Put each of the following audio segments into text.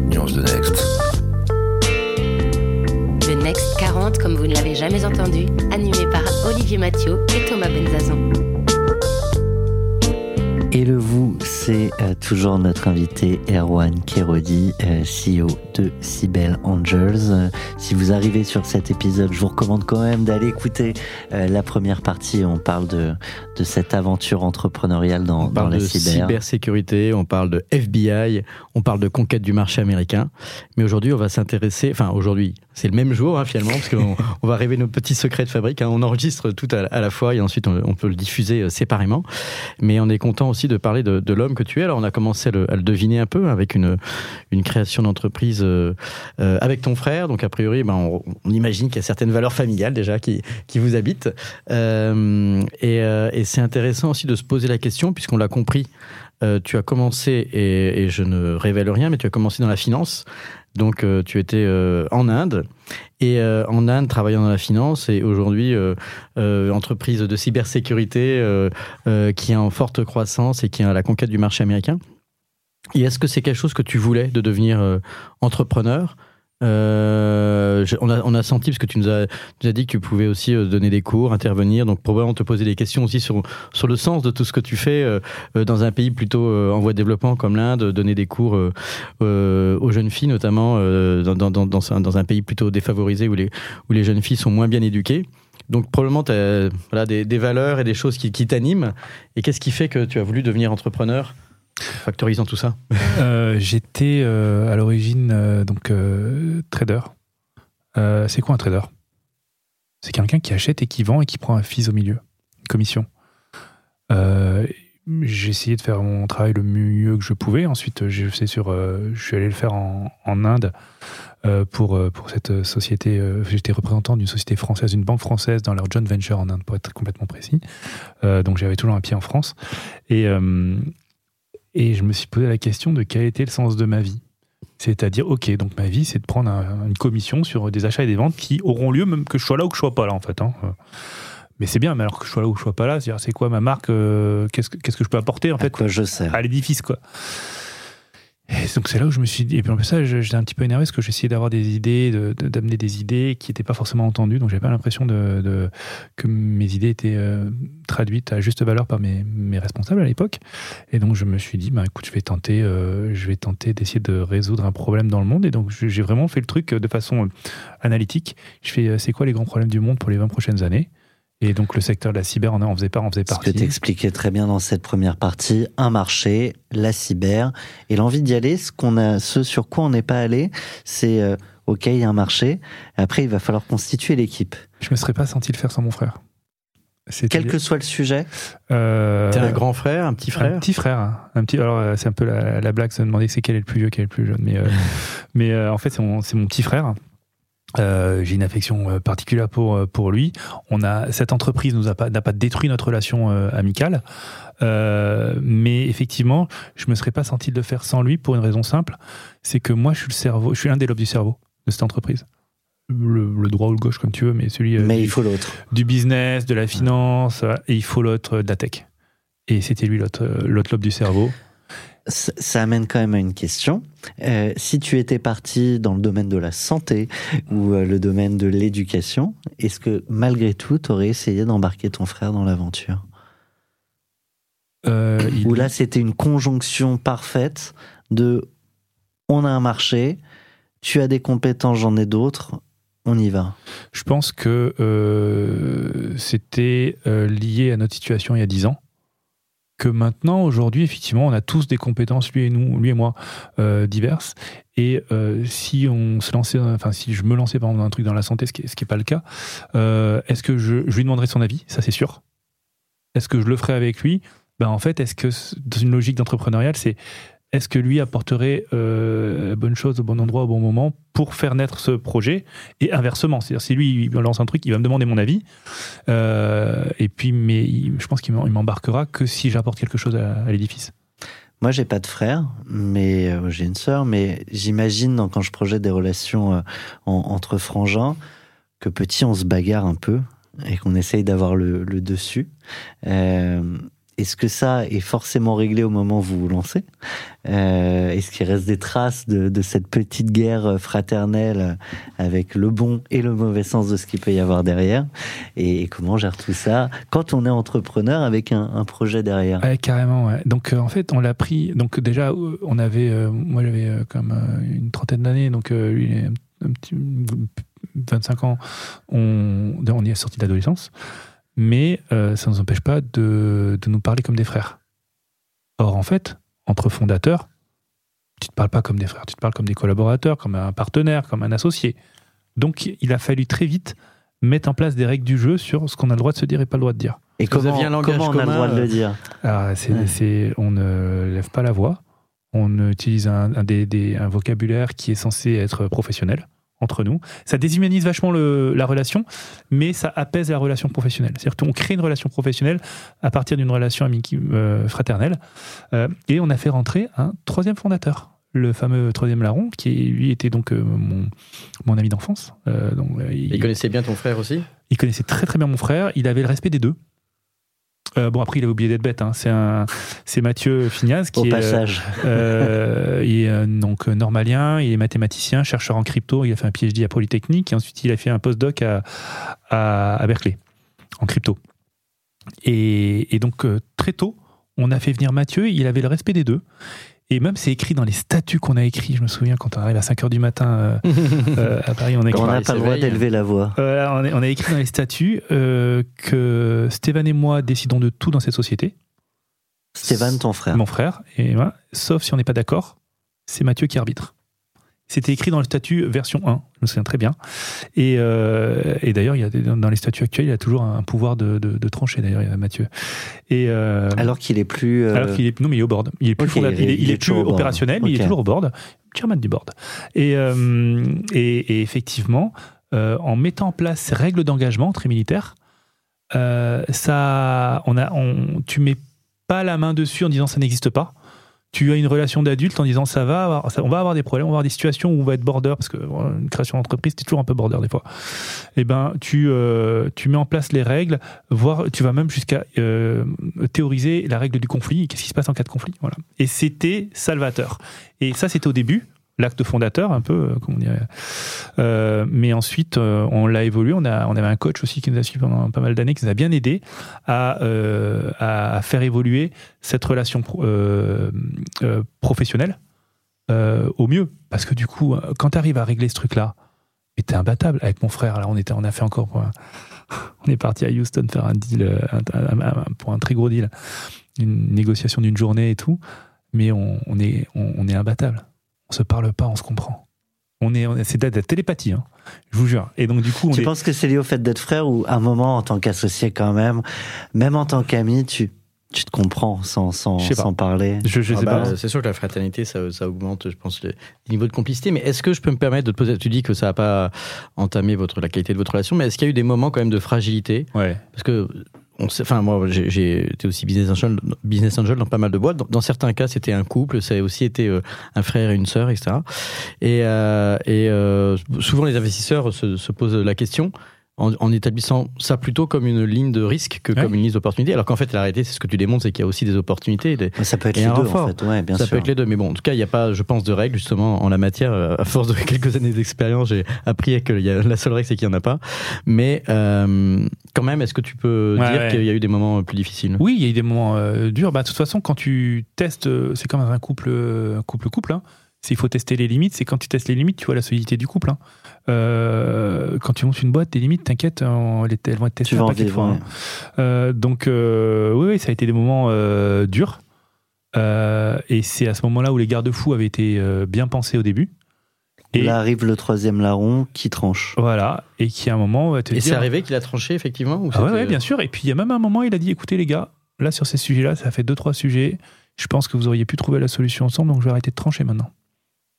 40 nuances de Next. The Next 40, comme vous ne l'avez jamais entendu, animé par Olivier Mathieu et Thomas Benzazan. Et le vous, c'est euh, toujours notre invité Erwan Kerodi, euh, CEO de Angels. Euh, si vous arrivez sur cet épisode, je vous recommande quand même d'aller écouter euh, la première partie. On parle de, de cette aventure entrepreneuriale dans, On dans parle la de cyber. cybersécurité, on parle de FBI, on parle de conquête du marché américain. Mais aujourd'hui, on va s'intéresser, enfin aujourd'hui, c'est le même jour hein, finalement, parce qu'on on va révéler nos petits secrets de fabrique. hein. On enregistre tout à, à la fois et ensuite on, on peut le diffuser euh, séparément. Mais on est content aussi de parler de, de l'homme que tu es. Alors on a commencé à le, à le deviner un peu avec une, une création d'entreprise euh, euh, avec ton frère. Donc a priori, ben, on, imagine qu'il y a certaines valeurs familiales déjà qui, vous habitent. Euh, et c'est intéressant aussi de se poser la question, puisqu'on l'a compris, tu as commencé, et, je ne révèle rien, mais tu as commencé dans la finance. Donc tu étais en Inde, et en Inde, travaillant dans la finance, et aujourd'hui, entreprise de cybersécurité qui est en forte croissance et qui est à la conquête du marché américain. Et est-ce que c'est quelque chose que tu voulais de devenir euh, entrepreneur? Euh, on, a, on a senti, parce que tu nous as, tu as dit que tu pouvais aussi euh, donner des cours, intervenir, donc probablement te poser des questions aussi sur, sur le sens de tout ce que tu fais euh, euh, dans un pays plutôt en voie de développement comme l'Inde, donner des cours aux jeunes filles, notamment dans, dans, dans, dans un, dans un pays plutôt défavorisé où les, où les jeunes filles sont moins bien éduquées. Donc probablement tu as voilà, des, des valeurs et des choses qui, qui t'animent. Et qu'est-ce qui fait que tu as voulu devenir entrepreneur? Factorisant tout ça. Euh, J'étais euh, à l'origine euh, donc trader. C'est quoi un trader? C'est quelqu'un qui achète et qui vend et qui prend un fils au milieu, une commission. J'ai essayé de faire mon travail le mieux que je pouvais. Ensuite, fait sur, je suis allé le faire en, Inde pour pour cette société. J'étais représentant d'une société française, d'une banque française dans leur joint venture en Inde, pour être complètement précis. Donc j'avais toujours un pied en France et et je me suis posé la question de quel était le sens de ma vie. C'est-à-dire, ok, donc ma vie, c'est de prendre un- une commission sur des achats et des ventes qui auront lieu même que je sois là ou que je sois pas là, en fait. hein. Euh, Mais c'est bien, mais alors que je sois là ou que je sois pas là, c'est-à-dire, c'est quoi ma marque euh, Qu'est-ce que qu'est-ce que je peux apporter, en À fait, quoi je sers à l'édifice, quoi. Et donc c'est là où je me suis dit, et puis en plus ça, j'étais un petit peu énervé parce que j'essayais d'avoir des idées, d'amener des idées qui n'étaient pas forcément entendues, donc j'avais pas l'impression de, que mes idées étaient euh, traduites à juste valeur par mes, mes responsables à l'époque. Et donc je me suis dit, bah écoute, je vais tenter, euh, je vais tenter d'essayer de résoudre un problème dans le monde. Et donc j'ai vraiment fait le truc de façon euh, analytique. Je fais, euh, c'est quoi les grands problèmes du monde pour les 20 prochaines années? Et donc le secteur de la cyber en, en faisait pas, en faisait Ce que partie. tu expliquais très bien dans cette première partie, un marché, la cyber, et l'envie d'y aller, ce, qu'on a, ce sur quoi on n'est pas allé, c'est, euh, ok, il y a un marché, après il va falloir constituer l'équipe. Je me serais pas senti le faire sans mon frère. C'était- Quel que soit le sujet, Euh, T'es un grand frère, un petit frère Un petit frère. hein. Un petit, alors, euh, c'est un peu la, la blague, se demander c'est quel est le plus vieux, quel est le plus jeune. Mais, euh, mais euh, en fait, c'est mon, c'est mon petit frère. Euh, J'ai une affection euh, particulière pour, euh, pour lui. On a, cette entreprise nous a pas, n'a pas détruit notre relation euh, amicale. Euh, mais effectivement, je me serais pas senti de le faire sans lui pour une raison simple. C'est que moi, je suis le cerveau, je suis l'un des lobes du cerveau de cette entreprise. Le, le droit ou le gauche, comme tu veux, mais celui mais du- il faut l'autre. du business, de la finance, et il faut l'autre de la tech. Et c'était lui l'autre l'autre lobe du cerveau. Ça, ça amène quand même à une question. Euh, si tu étais parti dans le domaine de la santé ou euh, le domaine de l'éducation, est-ce que malgré tout, tu aurais essayé d'embarquer ton frère dans l'aventure? Euh, il- Ou là, c'était une conjonction parfaite de on a un marché, tu as des compétences, j'en ai d'autres, on y va. Je pense que c'était lié à notre situation il y a 10 ans. Que maintenant, aujourd'hui, effectivement, on a tous des compétences, lui et nous, lui et moi, euh, diverses. Et euh, si on se lançait, enfin, si je me lançais par exemple dans un truc dans la santé, ce qui n'est pas le cas, euh, est-ce que je, lui demanderais son avis? Ça, c'est sûr. Est-ce que je le ferais avec lui? Ben, En fait, est-ce que dans une logique d'entrepreneuriat, c'est est-ce que lui apporterait euh, bonne chose au bon endroit au bon moment pour faire naître ce projet et inversement? C'est-à-dire si lui il lance un truc il va me demander mon avis euh, et puis mais je pense qu'il m'embarquera que si j'apporte quelque chose à, l'édifice Moi, j'ai pas de frère, mais euh, j'ai une sœur, mais j'imagine quand je projette des relations en- entre frangins que petit, on se bagarre un peu et qu'on essaye d'avoir le, dessus. Est-ce que ça est forcément réglé au moment où vous vous lancez? Euh, Est-ce qu'il reste des traces de, cette petite guerre fraternelle avec le bon et le mauvais sens de ce qu'il peut y avoir derrière? Et, comment on gère tout ça quand on est entrepreneur avec un, projet derrière? Ouais, carrément. Donc euh, en fait, on l'a pris. Donc déjà, on avait, euh, moi j'avais comme une trentaine d'années, donc lui, un, petit 25 ans. On, on y est sorti de l'adolescence, mais euh, ça ne nous empêche pas de, de nous parler comme des frères. Or en fait, entre fondateurs, tu te parles pas comme des frères, tu te parles comme des collaborateurs, comme un partenaire, comme un associé. Donc il a fallu très vite mettre en place des règles du jeu sur ce qu'on a le droit de se dire et pas le droit de dire. Et comment, comment on a le droit de euh, le dire Alors, c'est, Ouais. c'est- on ne lève pas la voix, on utilise un, un des- des- un vocabulaire qui est censé être professionnel entre nous. Ça déshumanise vachement le- la relation, mais ça apaise la relation professionnelle. C'est-à-dire qu'on crée une relation professionnelle à partir d'une relation amicale euh, fraternelle. Euh, et on a fait rentrer un troisième fondateur, le fameux troisième larron, qui lui était donc euh, mon, mon ami d'enfance. Donc, il- Il connaissait bien ton frère aussi? Il connaissait très très bien mon frère. Il avait le respect des deux. Euh, bon après il a oublié d'être bête. hein. C'est un, c'est Mathieu Fignaz qui Au est, passage. euh, il est euh, donc normalien, il est mathématicien, chercheur en crypto. Il a fait un PhD à Polytechnique et ensuite il a fait un postdoc à, à, à Berkeley en crypto. Et, et donc très tôt, on a fait venir Mathieu. Il avait le respect des deux. Et même c'est écrit dans les statuts qu'on a écrits. Je me souviens quand on arrive à 5 heures du matin euh, euh, à Paris, on a écrit on n'a pas le droit d'élever la voix. euh, on, a, on a écrit dans les statuts euh, que Stéphane et moi décidons de tout dans cette société. Stéphane, ton frère. Mon frère, et moi, sauf si on n'est pas d'accord, c'est Mathieu qui arbitre. C'était écrit dans le statut version 1, je me souviens très bien. Et, euh, et d'ailleurs, il y a des- dans les statuts actuels, il a toujours un pouvoir de, de, de trancher, d'ailleurs, a Mathieu. Et, euh, Alors qu'il est plus. euh, alors qu'il est, non, mais il est au board. Il est plus, Ok, fondat- il est- il il est plus opérationnel, mais il est toujours au board. Chairman du board. Et, euh, et, et effectivement, euh, en mettant en place ces règles d'engagement très militaires, euh, ça, on a, on, tu mets pas la main dessus en disant ça n'existe pas. Tu as une relation d'adulte en disant ça va, on va avoir des problèmes, on va avoir des situations où on va être border parce que voilà, une création d'entreprise c'est toujours un peu border des fois. Et ben tu euh, tu mets en place les règles, voire tu vas même jusqu'à euh, théoriser la règle du conflit. Qu'est-ce qui se passe en cas de conflit Voilà. Et c'était salvateur. Et ça c'était au début, l'acte fondateur un peu, euh, comment on dirait. Euh, mais ensuite euh, on l'a évolué. On a avait un coach aussi qui nous a suivi pendant pas mal d'années, qui nous a bien aidé à faire évoluer cette relation pro- professionnelle au mieux. Parce que du coup, quand tu arrives à régler ce truc-là, et t'es imbattable. Avec mon frère, là, on, était, a fait encore. on est parti à Houston faire un deal, pour un très gros deal, une négociation d'une journée et tout. Mais on est imbattable. On se parle pas, on se comprend. On est, c'est de la télépathie, hein, je vous jure. Et donc, du coup, on Tu est- penses que c'est lié au fait d'être frère ou à un moment, en tant qu'associé, quand même, même en tant qu'ami, tu, tu te comprends sans, sans, sans parler? Je, je Ah sais bah, pas. C'est sûr que la fraternité, ça, ça augmente, je pense, le niveau de complicité. Mais est-ce que je peux me permettre de te poser Tu dis que ça n'a pas entamé votre, la qualité de votre relation, mais est-ce qu'il y a eu des moments quand même de fragilité? Ouais. Parce que, on sait, enfin, moi, j'ai- été aussi business angel, business angel dans pas mal de boîtes. Dans, dans certains cas, c'était un couple, ça a aussi été euh, un frère et une sœur, etc. Et, euh, et euh, souvent, les investisseurs se, se posent la question. En, en établissant ça plutôt comme une ligne de risque que Ouais. comme une liste d'opportunités, alors qu'en fait la réalité c'est ce que tu démontres, c'est qu'il y a aussi des opportunités, des- Ça peut être les deux, renfort. en fait. Ouais, bien ça sûr. peut être les deux, mais bon, en tout cas, il n'y a pas, je pense, de règles justement en la matière. Euh, À force de quelques années d'expérience, j'ai appris que la seule règle, c'est qu'il n'y en a pas. Mais euh, quand même, est-ce que tu peux Ouais, dire ouais. qu'il y a eu des moments plus difficiles? Oui, il y a eu des moments euh, durs. Bah, de toute façon, quand tu testes, euh, c'est comme un couple, euh, couple, couple. Hein. C'est- Il faut tester les limites. C'est quand tu testes les limites, tu vois la solidité du couple. hein. Euh, quand tu montes une boîte, tes limites, t'inquiète, euh, elles elles vont être testées Tu vas un en paquet de fois. hein. Euh, donc, euh, oui, oui, ça a été des moments euh, durs. Euh, et c'est à ce moment-là où les garde-fous avaient été euh, bien pensés au début. Et Là arrive le troisième larron qui tranche. voilà. Et qui à un moment va te Et c'est dire. arrivé qu'il a tranché effectivement ou Ah ouais, bien sûr. Et puis il y a même un moment, il a dit écoutez les gars, là sur ces sujets-là, ça fait deux trois sujets. Je pense que vous auriez pu trouver la solution ensemble, donc je vais arrêter de trancher maintenant.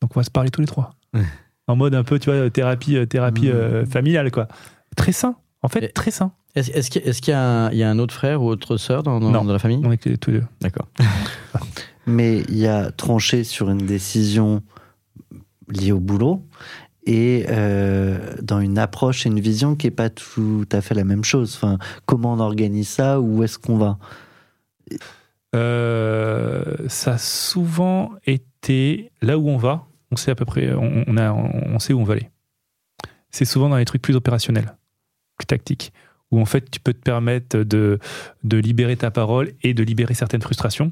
Donc on va se parler tous les trois. Ouais. En mode un peu, tu vois, thérapie, euh, thérapie Mmh. euh, familiale, quoi. Très sain. En fait, Et- très sain. Est-ce est-ce qu'il y, a- est-ce qu'il y y a un autre frère ou autre sœur dans, dans- la famille? On est tous les deux. D'accord. Mais il y a tranché sur une décision liée au boulot et euh, dans une approche et une vision qui est pas tout à fait la même chose. Enfin, comment on organise ça? Où est-ce qu'on va? Euh, ça a souvent été là où on va. On sait à peu près, on, sait où on va aller. C'est souvent dans les trucs plus opérationnels, plus tactiques, où en fait tu peux te permettre de, libérer ta parole et de libérer certaines frustrations.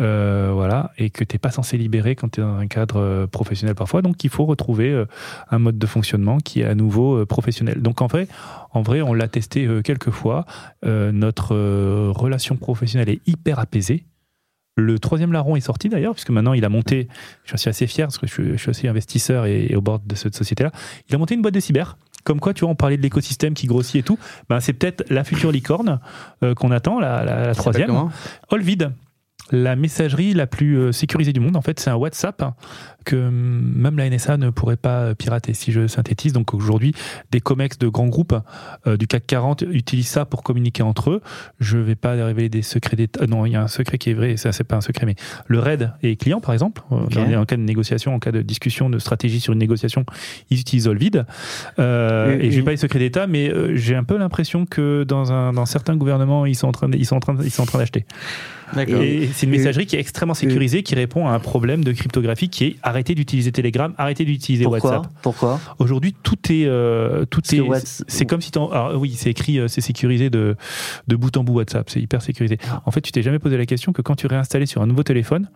Euh, voilà, et que tu n'es pas censé libérer quand tu es dans un cadre euh, professionnel parfois. Donc il faut retrouver euh, un mode de fonctionnement qui est à nouveau professionnel. Donc en vrai, on l'a testé quelques fois. Notre relation professionnelle est hyper apaisée. Le troisième larron est sorti d'ailleurs, puisque maintenant il a monté, je suis assez fier parce que je suis, je suis aussi investisseur et, et au bord de cette société-là, il a monté une boîte de cyber. Comme quoi, tu vois, on parlait de l'écosystème qui grossit et tout. Ben, c'est peut-être la future licorne euh, qu'on attend, la, la- troisième. Olvid, la messagerie la plus euh, sécurisée du monde. En fait, c'est un WhatsApp que hum, même la NSA ne pourrait pas euh, pirater, si je synthétise. Donc aujourd'hui, des COMEX de grands groupes euh, du CAC 40 utilisent ça pour communiquer entre eux. Je ne vais pas révéler des secrets d'État. Non, il y a un secret qui est vrai, ça c'est pas un secret, mais le RAID est client, par exemple. En cas de négociation, en cas de discussion, de stratégie sur une négociation, ils utilisent Olvid. Euh, Et- et je et- pas les secrets d'État, mais j'ai un peu l'impression que dans, un, dans certains gouvernements, ils sont en train d'acheter. Et c'est une messagerie qui est extrêmement sécurisée, qui répond à un problème de cryptographie qui est arrêtez d'utiliser Telegram, arrêtez d'utiliser WhatsApp. Pourquoi Aujourd'hui, tout est, euh, tout est, c'est comme si t'en- alors oui, c'est écrit, euh, c'est sécurisé de, de bout en bout WhatsApp, c'est hyper sécurisé. En fait, tu t'es jamais posé la question que quand tu réinstallais sur un nouveau téléphone,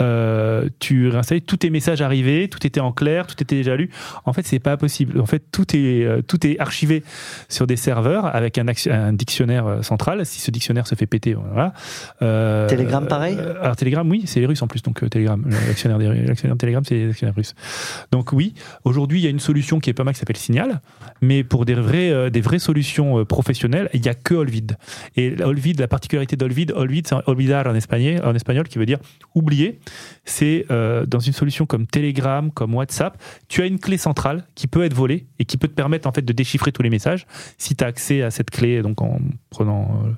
euh, tu réinstallais tous tes messages arrivés, tout était en clair, tout était déjà lu. En fait, c'est pas possible. En fait, tout est, euh, tout est archivé sur des serveurs avec un, un dictionnaire euh, central. Si ce dictionnaire se fait péter, voilà. Euh, Telegram, pareil Alors Telegram, oui, c'est les Russes en plus, donc Telegram, l'actionnaire de Telegram, c'est les actionnaires russes. Donc oui, aujourd'hui, il y a une solution qui est pas mal qui s'appelle Signal, mais pour des vraies, des vraies solutions professionnelles, il y a que Olvid. Et Olvid, la particularité d'Olvid, Olvid, c'est olvidar en espagnol, en espagnol, qui veut dire oublier. C'est euh, dans une solution comme Telegram, comme WhatsApp, tu as une clé centrale qui peut être volée et qui peut te permettre en fait de déchiffrer tous les messages si tu as accès à cette clé, donc en prenant euh,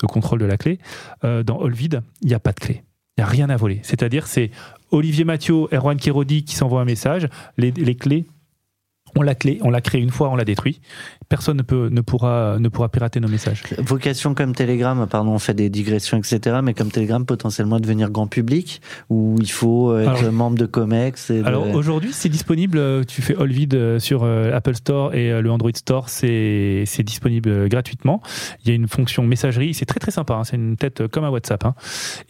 le contrôle de la clé. Euh, dans Olvid, il n'y a pas de clé. Il n'y a rien à voler. C'est-à-dire, c'est Olivier Mathieu, Erwan Kérodi qui s'envoient un message. Les, les clés, on la clé, on l'a créée une fois, on la détruit. Personne ne, peut, ne, pourra, ne pourra pirater nos messages. Vocation comme Telegram, pardon, on fait des digressions, etc. Mais comme Telegram, potentiellement devenir grand public, où il faut être Alors- membre de Comex. Et de- Alors aujourd'hui, c'est disponible. euh, Tu fais Olvid euh, sur euh, Apple Store et euh, le Android Store, c'est c'est disponible euh, gratuitement. Il y a une fonction messagerie, c'est très très sympa. hein, C'est une tête euh, comme un WhatsApp. hein.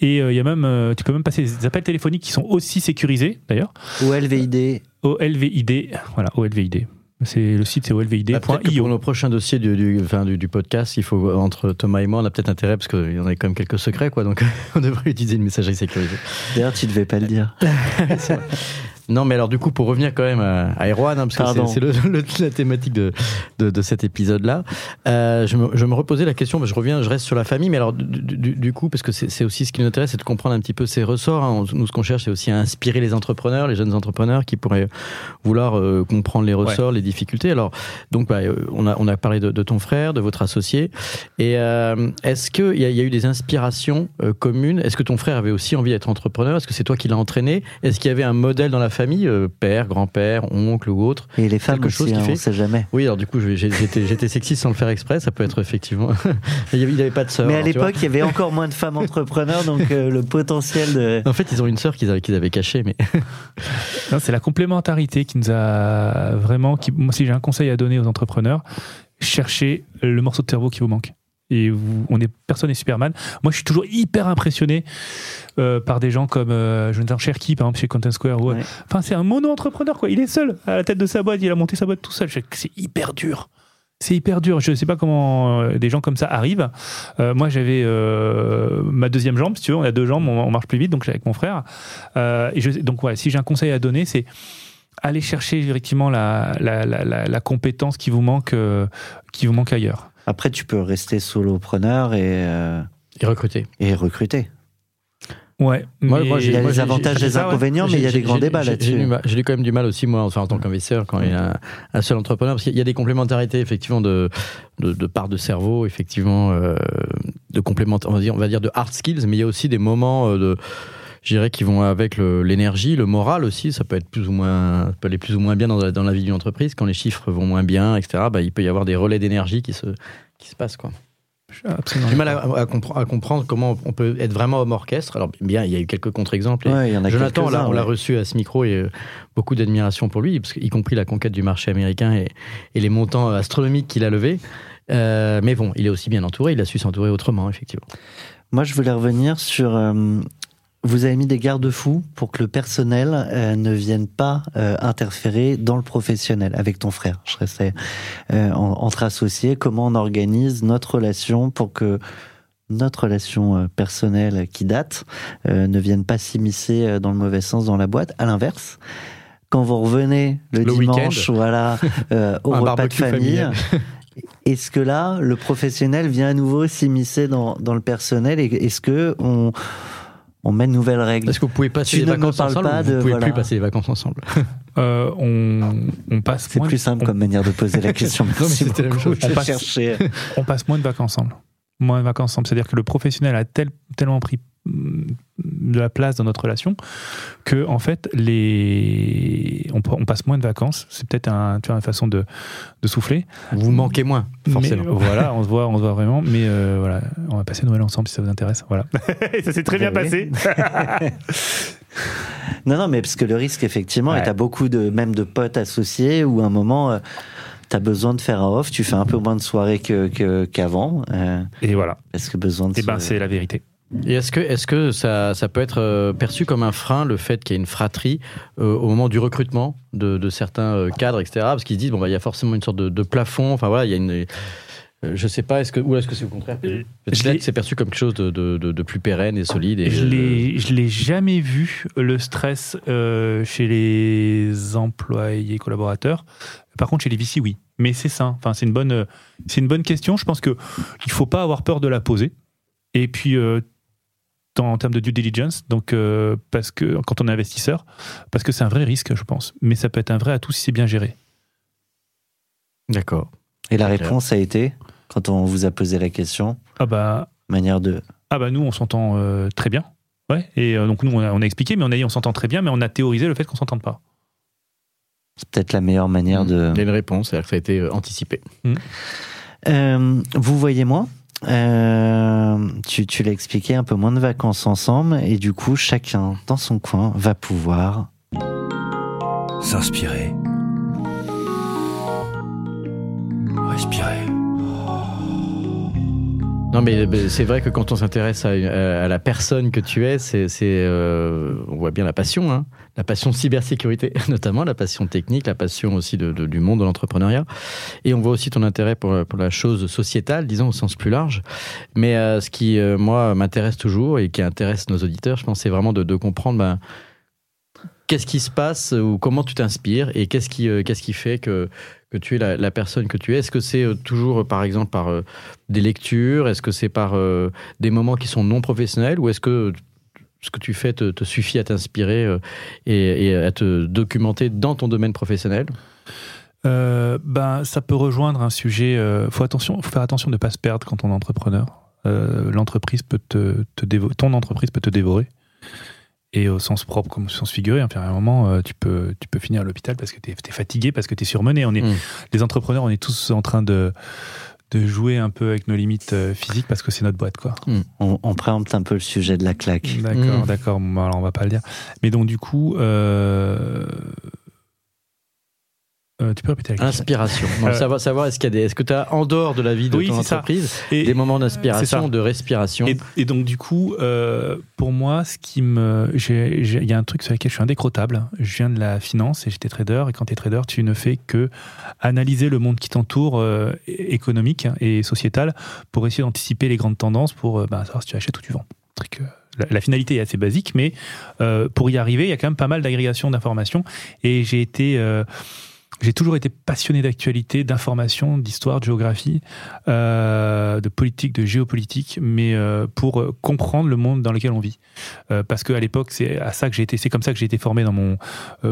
Et euh, il y a même, euh, tu peux même passer des appels téléphoniques qui sont aussi sécurisés d'ailleurs. Ou LVID. OLVID, voilà OLVID. C'est le site, c'est Bah, peut-être que pour olvid.io. nos prochains dossiers du, du, enfin, du, du podcast, il faut entre Thomas et moi, on a peut-être intérêt parce qu'il y en a quand même quelques secrets, quoi. Donc, on devrait utiliser une messagerie sécurisée. D'ailleurs, tu devais pas le dire. Non, mais alors du coup, pour revenir quand même à, à Erwan, hein, parce que c'est c'est le- le- la thématique de, de, de cet épisode-là, euh, je, me, je me reposais la question, mais je reviens, je reste sur la famille, mais alors du, du- du coup, parce que c'est aussi ce qui nous intéresse, c'est de comprendre un petit peu ces ressorts. hein. Nous, ce qu'on cherche, c'est aussi à inspirer les entrepreneurs, les jeunes entrepreneurs qui pourraient vouloir euh, comprendre les ressorts, les difficultés. Alors, donc, bah, euh, on, a, on a parlé de, de ton frère, de votre associé, et euh, est-ce qu'il y, a- y a eu des inspirations euh, communes? Est-ce que ton frère avait aussi envie d'être entrepreneur? Est-ce que c'est toi qui l'as entraîné? Est-ce qu'il y avait un modèle dans la famille, euh, père, grand-père, oncle ou autre Et les femmes Quelque aussi, chose qui hein, fait- on sait jamais. Oui, alors du coup, j'étais sexiste sans le faire exprès, ça peut être effectivement. il n'y avait, pas de sœur. Mais à l'époque, il y avait encore moins de femmes entrepreneurs, donc euh, le potentiel de. En fait, ils ont une sœur qu'ils avaient, cachée, mais C'est la complémentarité qui nous a vraiment. Qui, moi, si j'ai un conseil à donner aux entrepreneurs, cherchez le morceau de cerveau qui vous manque. Et vous, on est, personne n'est Superman. Moi, je suis toujours hyper impressionné euh, par des gens comme euh, Jonathan Cherky, par exemple, chez Content Square. ou- Ouais. Enfin, c'est un mono-entrepreneur, quoi. Il est seul à la tête de sa boîte. Il a monté sa boîte tout seul. C'est hyper dur. C'est hyper dur. Je ne sais pas comment euh, des gens comme ça arrivent. Euh, moi, j'avais euh, ma deuxième jambe, si tu veux. On a deux jambes, on, on marche plus vite, donc avec mon frère. Euh, et je, donc, ouais, si j'ai un conseil à donner, c'est aller chercher effectivement la, la, la, la, la compétence qui vous manque, qui vous manque ailleurs. Après, tu peux rester solopreneur et, euh, ils recrutaient. et recruter. Ouais. Moi- mais- moi, Il y a les avantages et les inconvénients, mais il y a des grands débats là-dessus. J'ai eu quand même du mal aussi, moi, enfin, en tant qu'investisseur, quand il y a un, seul entrepreneur, parce qu'il y a des complémentarités, effectivement, de, de, de parts de cerveau, effectivement, euh, de complément, on va dire, on va dire de hard skills, mais il y a aussi des moments euh, de, je dirais, qui vont avec l'énergie, le, moral aussi. Ça peut être plus ou moins, ça peut aller plus ou moins bien dans la, dans la vie d'une entreprise. Quand les chiffres vont moins bien, etc., bah, il peut y avoir des relais d'énergie qui se, qui se passent, quoi. J'ai du mal à, à compre- à comprendre comment on peut être vraiment homme orchestre. Alors, bien, il y a eu quelques contre-exemples. Ouais, Jonathan, on l'a- quelques-uns, on l'a ouais. reçu à ce micro et euh, beaucoup d'admiration pour lui, parce que, y compris la conquête du marché américain et, et les montants astronomiques qu'il a levés. Euh, mais bon, il est aussi bien entouré, il a su s'entourer autrement, effectivement. Moi, je voulais revenir sur. euh, vous avez mis des garde-fous pour que le personnel euh, ne vienne pas euh, interférer dans le professionnel avec ton frère. Je restais euh, en- entre associés. Comment on organise notre relation pour que notre relation euh, personnelle qui date euh, ne vienne pas s'immiscer euh, dans le mauvais sens dans la boîte? À l'inverse, quand vous revenez le, Le dimanche, voilà, euh, au Un repas de famille. Est-ce que là, le professionnel vient à nouveau s'immiscer dans, dans le personnel? Et est-ce que on, on met de nouvelles règles Est-ce que vous pouvez passer Tu les vacances ensemble pas ou Vous de- pouvez voilà. plus passer les vacances ensemble? Euh, on, on passe C'est moins plus de- simple on- comme manière de poser la question. mais Merci c'était la même chose. Je On passe- on passe moins de vacances ensemble. Moins de vacances ensemble. C'est-à-dire que le professionnel a tel- tellement pris de la place dans notre relation que en fait les on, on passe moins de vacances. C'est peut-être un, tu vois, une façon de, de souffler. Vous manquez moins, forcément. mais voilà on se voit on se voit vraiment. Mais euh, voilà on va passer Noël ensemble si ça vous intéresse. Voilà. Et ça s'est très bien Oui. passé. Non, non, mais parce que le risque, effectivement, Ouais. et t'as beaucoup de, même de potes associés où à un moment, tu t'as besoin de faire un off, tu fais un peu moins de soirées que, que- qu'avant, euh, et voilà. Parce que besoin de et ben se- c'est la vérité Et est-ce que, est-ce que ça, ça peut être euh, perçu comme un frein, le fait qu'il y ait une fratrie euh, au moment du recrutement de, de certains euh, cadres, etc. Parce qu'ils se disent, bon, bah, il y a forcément une sorte de, de plafond. Enfin, voilà, il y a une. je sais pas, est-ce que, ou est-ce que c'est au contraire Peut-être c'est perçu comme quelque chose de, de, plus pérenne et solide. Et, Je euh, l'ai, je l'ai jamais vu le stress euh, chez les employés collaborateurs. Par contre, chez les VC, oui. Mais c'est ça. Enfin, c'est une bonne, c'est une bonne question. Je pense que il faut pas avoir peur de la poser. Et puis, euh, en termes de due diligence, donc euh, parce que quand on est investisseur, parce que c'est un vrai risque, je pense. Mais ça peut être un vrai atout si c'est bien géré. D'accord. Et la réponse a été, quand on vous a posé la question, Ah bah, manière de. ah bah nous, on s'entend euh, très bien. Ouais. Et euh, donc nous, on a, on a expliqué, mais on a dit on s'entend très bien, mais on a théorisé le fait qu'on s'entende pas. C'est peut-être la meilleure manière de. Il y a une réponse, c'est-à-dire que ça a été euh, anticipé. Euh, vous voyez moi euh, tu, tu l'as expliqué, un peu moins de vacances ensemble, et du coup, chacun dans son coin va pouvoir S'inspirer. Respirer. Non, mais c'est vrai que quand on s'intéresse à, à la personne que tu es, c'est, euh, on voit bien la passion, hein. la passion cybersécurité, notamment la passion technique, la passion aussi de, de- du monde de l'entrepreneuriat. Et on voit aussi ton intérêt pour, pour la chose sociétale, disons au sens plus large. Mais euh, ce qui, euh, moi, m'intéresse toujours et qui intéresse nos auditeurs, je pense, c'est vraiment de, de comprendre ben, qu'est-ce qui se passe ou comment tu t'inspires et qu'est-ce qui, euh, qu'est-ce qui fait que, que tu es la, personne que tu es? Est-ce que c'est euh, toujours, euh, par exemple, par des lectures? Est-ce que c'est par des moments qui sont non professionnels Ou est-ce que ce que tu fais te, suffit à t'inspirer et, à te documenter dans ton domaine professionnel? Ben, ça peut rejoindre un sujet. Euh, faut attention, faut faire attention de ne pas se perdre quand on est entrepreneur. L'entreprise peut te, te dévo- ton entreprise peut te dévorer. Et au sens propre comme au sens figuré, hein, à un moment, euh, tu peux, tu peux finir à l'hôpital parce que tu es, fatigué, parce que tu es surmené. On est, Mm. Les entrepreneurs, on est tous en train de, de jouer un peu avec nos limites euh, physiques parce que c'est notre boîte. quoi. On, on préempte un peu le sujet de la claque. D'accord, Mm. d'accord. Bon, alors on va pas le dire. Mais donc, du coup, euh, euh, tu peux répéter la question Inspiration. Donc, Euh, savoir, savoir est-ce qu'il y a des, est-ce que tu as en dehors de la vie de Oui, ton entreprise Et- des moments d'inspiration, de respiration Et, et donc du coup, euh, pour moi, ce qui me, il y a un truc sur lequel je suis indécrottable. Je viens de la finance et j'étais trader. Et quand tu es trader, tu ne fais que analyser le monde qui t'entoure, euh, économique et sociétal, pour essayer d'anticiper les grandes tendances, pour bah, savoir si tu achètes ou tu vends. Truc, la, la finalité est assez basique, mais euh, pour y arriver, il y a quand même pas mal d'agrégation d'informations. Et j'ai été euh, j'ai toujours été passionné d'actualité, d'information, d'histoire, de géographie, euh, de politique, de géopolitique, mais euh, pour euh, comprendre le monde dans lequel on vit. Euh, parce qu'à l'époque, c'est à ça que j'ai été, c'est comme ça que j'ai été formé dans mon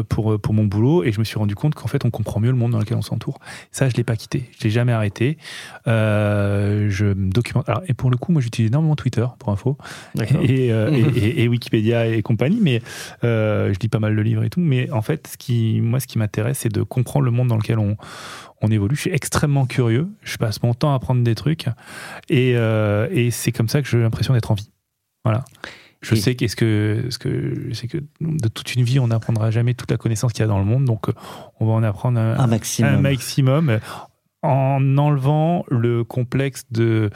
pour pour mon boulot, et je me suis rendu compte qu'en fait, on comprend mieux le monde dans lequel on s'entoure. Ça, je l'ai pas quitté, je l'ai jamais arrêté. Je me documente. Alors, et pour le coup, moi, j'utilise énormément Twitter pour info et, et, et- et Wikipédia et compagnie, mais je lis pas mal de livres et tout. Mais en fait, ce qui, moi, ce qui m'intéresse, c'est de comprendre le monde dans lequel on, on évolue. Je suis extrêmement curieux. Je passe mon temps à apprendre des trucs, et, euh, et c'est comme ça que j'ai l'impression d'être en vie. Voilà. Je Et- sais qu'est-ce que, ce que, je sais que de toute une vie, on n'apprendra jamais toute la connaissance qu'il y a dans le monde, donc on va en apprendre un, Un maximum. un maximum en enlevant le complexe de,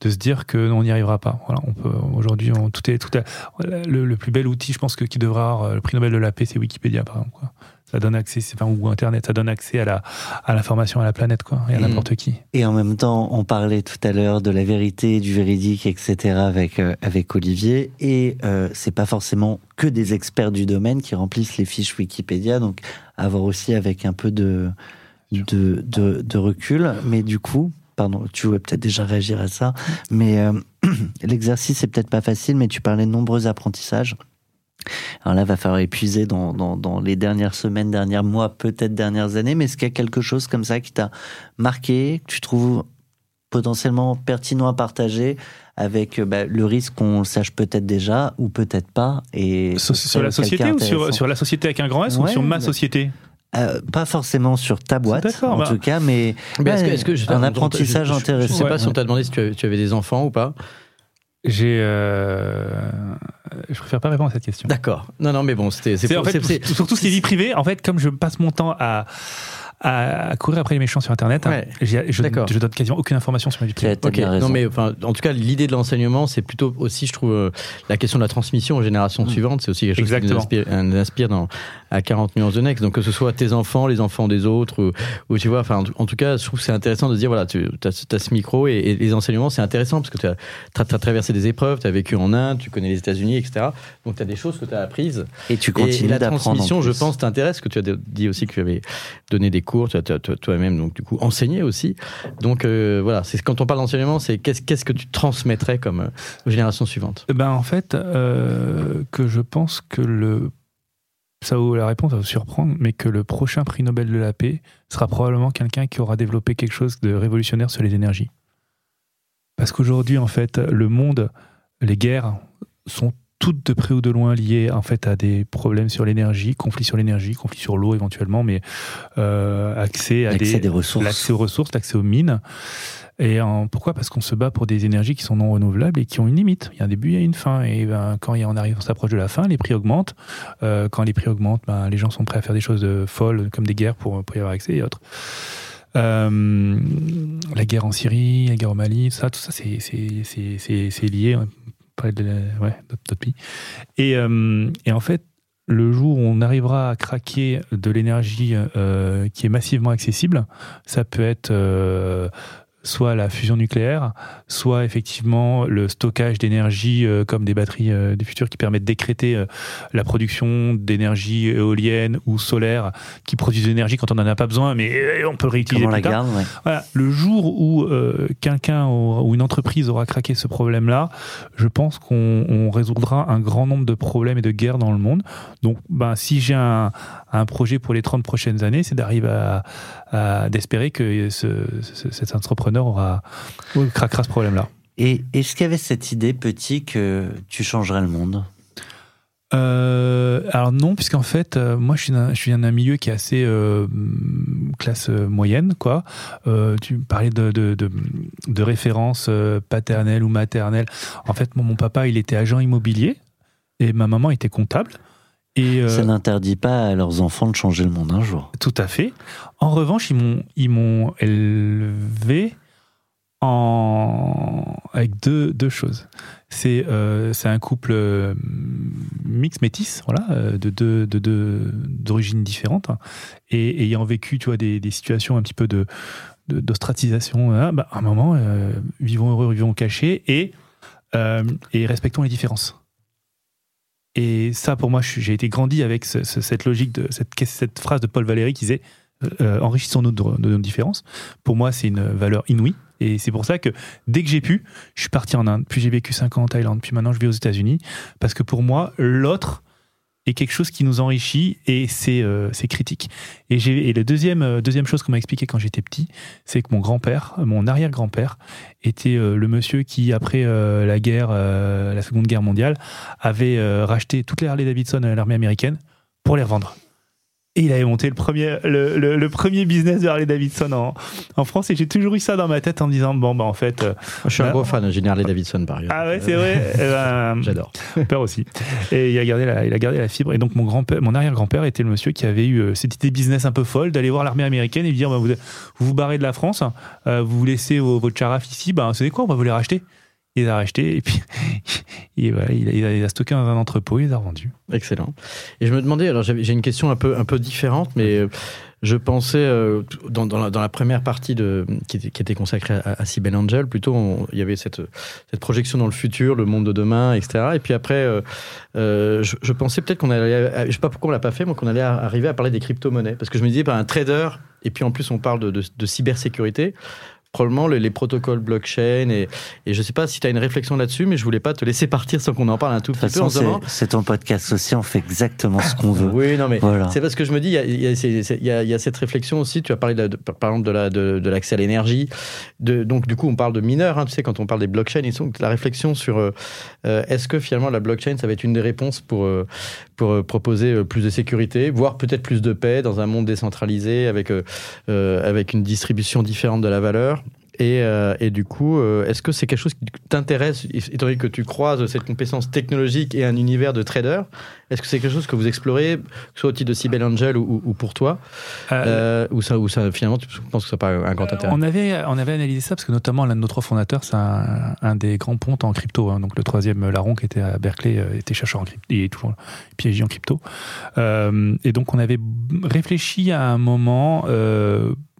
de se dire qu'on n'y arrivera pas. Voilà, on peut aujourd'hui on- tout est tout est- le, le plus bel outil, je pense que qui devra avoir le prix Nobel de la paix, c'est Wikipédia par exemple. Quoi. Ça donne accès, enfin, ou Internet, ça donne accès à la à l'information à la planète quoi, et à n'importe qui. Et en même temps, on parlait tout à l'heure de la vérité, du véridique, etc. avec euh, avec Olivier. Et euh, c'est pas forcément que des experts du domaine qui remplissent les fiches Wikipédia. Donc, avoir aussi avec un peu de de, de, de recul. Mais du coup, pardon, tu voulais peut-être déjà réagir à ça. Mais euh, l'exercice est peut-être pas facile. Mais tu parlais de nombreux apprentissages. Alors là, va falloir épuiser dans, dans, dans les dernières semaines, derniers mois, peut-être dernières années. Mais est-ce qu'il y a quelque chose comme ça qui t'a marqué, que tu trouves potentiellement pertinent à partager avec euh, bah, le risque qu'on le sache peut-être déjà ou peut-être pas et Sur, sur la société ou sur, la société avec un grand S ou sur ma société? Euh, pas forcément sur ta boîte en bah. tout cas mais, Mais est-ce que, ouais, est-ce que je- un apprentissage je- je- intéressant Je sais pas Ouais. si on t'a demandé si tu avais, tu avais des enfants ou pas. J'ai, euh, je préfère pas répondre à cette question. D'accord. Non, non, mais bon, c'était. C'est en fait, surtout ce qui est vie privée. En fait, comme je passe mon temps à, à, à courir après les méchants sur Internet, hein, Ouais. j'ai- je, D'accord. je donne quasiment aucune information sur ma vie privée. t'as Ok, bien raison non mais enfin, en tout cas, l'idée de l'enseignement, c'est plutôt aussi, je trouve, euh, la question de la transmission aux générations Mm. suivantes. C'est aussi quelque chose Exactement. qui nous inspire, euh, nous inspire dans, à 40 nuances de Next. Donc que ce soit tes enfants, les enfants des autres, ou, ou tu vois, enfin, en, tout- en tout cas, je trouve que c'est intéressant de dire, voilà, tu as, ce micro et, et les enseignements, c'est intéressant parce que tu as, traversé des épreuves, tu as vécu en Inde, tu connais les États-Unis, etc. Donc tu as des choses que tu as apprises. et tu continues et la d'apprendre en transmission, je pense, t'intéresse, que tu as dit aussi que tu avais donné des cours, toi-même, donc du coup, enseigné aussi. Donc euh, voilà, c'est quand on parle d'enseignement, c'est qu'est-ce qu'est-ce que tu transmettrais comme euh, aux générations suivantes? Ben en fait, euh, que je pense que le ça la réponse va vous surprendre, mais que le prochain prix Nobel de la paix sera probablement quelqu'un qui aura développé quelque chose de révolutionnaire sur les énergies. Parce qu'aujourd'hui, en fait, le monde, les guerres sont toutes de près ou de loin liées en fait à des problèmes sur l'énergie, conflits sur l'énergie, conflits sur l'eau éventuellement, mais euh, accès à l'accès des, des ressources l'accès aux ressources, l'accès aux mines. Et en- pourquoi? Parce qu'on se bat pour des énergies qui sont non renouvelables et qui ont une limite. Il y a un début, il y a une fin. Et ben, quand on arrive, on s'approche de la fin, les prix augmentent. Euh, quand les prix augmentent, ben, les gens sont prêts à faire des choses euh, folles, comme des guerres pour, pour y avoir accès et autres. Euh, la guerre en Syrie, la guerre au Mali, tout ça, tout ça, c'est c'est- c'est- c'est- c'est lié. Et, euh, et en fait, le jour où on arrivera à craquer de l'énergie euh, qui est massivement accessible, ça peut être euh, soit la fusion nucléaire, soit effectivement le stockage d'énergie euh, comme des batteries euh, du futur qui permettent de décréter euh, la production d'énergie éolienne ou solaire qui produisent de l'énergie quand on n'en a pas besoin, mais euh, on peut le réutiliser comment la plus tard. garde ouais. Voilà, le jour où quelqu'un ou une entreprise aura craqué ce problème-là, je pense qu'on on résoudra un grand nombre de problèmes et de guerres dans le monde. Donc, ben, si j'ai un, un projet pour les 30 prochaines années, c'est d'arriver à, à- d'espérer que ce- ce- cet entrepreneur aura craquera ce problème-là. et est-ce qu'il y avait cette idée petit que tu changerais le monde? Euh, alors non, puisqu'en fait, euh, moi je suis d'un, je suis d'un milieu qui est assez euh, classe moyenne, quoi. Tu parlais de, de, de, de références paternelles ou maternelles. En fait, mon, mon papa, il était agent immobilier et ma maman était comptable. Et, euh, ça n'interdit pas à leurs enfants de changer le monde un jour tout à fait. En revanche, ils m'ont, ils m'ont élevé en... avec deux, deux choses. C'est, euh, c'est un couple euh, mix métis, voilà, de deux, de d'origines différentes, hein. et ayant vécu, tu vois, des, des situations un petit peu de, de- d'ostratisation, hein, bah, à un moment, vivons heureux, vivons cachés, et, et respectons les différences. Et ça, pour moi, j'ai été grandi avec ce- ce- cette logique, de cette, phrase de Paul Valéry qui disait euh, enrichissons-nous de, de nos différences. Pour moi, c'est une valeur inouïe. Et c'est pour ça que dès que j'ai pu, je suis parti en Inde, puis j'ai vécu 5 ans en Thaïlande, puis maintenant je vis aux États-Unis. Parce que pour moi, l'autre est quelque chose qui nous enrichit et c'est euh, critique. Et, et la deuxième, euh, deuxième chose qu'on m'a expliqué quand j'étais petit, c'est que mon grand-père, mon arrière-grand-père, était euh, le monsieur qui, après euh, la guerre, la Seconde Guerre mondiale, avait racheté toutes les Harley Davidson à l'armée américaine pour les revendre. Et il avait monté le premier, le, le- le premier business de Harley Davidson en, en France. Et j'ai toujours eu ça dans ma tête en me disant bon, bah en fait. euh, Je suis un Bah, gros fan de Harley Davidson, par exemple. ah ouais, c'est vrai. Eh ben, J'adore. mon père aussi. Et il a gardé la, il a gardé la fibre. Et donc mon grand mon arrière-grand-père était le monsieur qui avait eu euh, cette idée business un peu folle d'aller voir l'armée américaine et lui dire bah, vous, vous vous barrez de la France, euh, vous vous laissez vos, votre charaf ici, bah, vous savez quoi, on va vous les racheter? Il les a rachetés et puis et voilà, il, a, il a- il a stocké dans un entrepôt, il les a revendus. Excellent. Et je me demandais, alors j'ai une question un peu, un peu différente, mais euh, je pensais, euh, dans, dans, la, dans la première partie de, qui, était, qui était consacrée à, à Angel, plutôt, on- il y avait cette, cette projection dans le futur, le monde de demain, etc. Et puis après, euh, euh, je, je pensais peut-être qu'on allait, je sais pas pourquoi on l'a pas fait, mais qu'on allait arriver à parler des crypto-monnaies. Parce que je me disais, bah, un trader, et puis en plus on parle de, de, de cybersécurité, probablement les, les protocoles blockchain, et, et je sais pas si tu as une réflexion là-dessus, mais je voulais pas te laisser partir sans qu'on en parle un tout petit toute peu en façon, c'est- ton podcast aussi, on fait exactement ce qu'on veut. oui, non, mais Voilà. c'est parce que je me dis, il y y y a- il y a cette réflexion aussi. Tu as parlé, de, la- de- par exemple, de la- de, de l'accès à l'énergie. De, donc, du coup, on parle de mineurs. hein, tu sais, quand on parle des blockchains, ils sont la réflexion sur euh, euh, est-ce que finalement la blockchain, ça va être une des réponses pour euh, pour euh, proposer plus de sécurité, voire peut-être plus de paix dans un monde décentralisé avec avec une distribution différente de la valeur? Et, euh, et du coup, euh, est-ce que c'est quelque chose qui t'intéresse, étant donné que tu croises cette compétence technologique et un univers de trader Est-ce que c'est quelque chose que vous explorez, que ce soit au titre de Cybele Angel ou, ou- ou pour toi Euh, euh, ou, ça, ou ça, finalement, tu penses que ça n'a pas un grand intérêt on, avait, on avait analysé ça parce que notamment l'un de nos trois fondateurs, c'est un, un des grands pontes en crypto. hein. donc le troisième euh, larron qui était à Berkeley euh, était chercheur en crypto. Il est toujours PhD en crypto. Euh, et donc on avait réfléchi à un moment.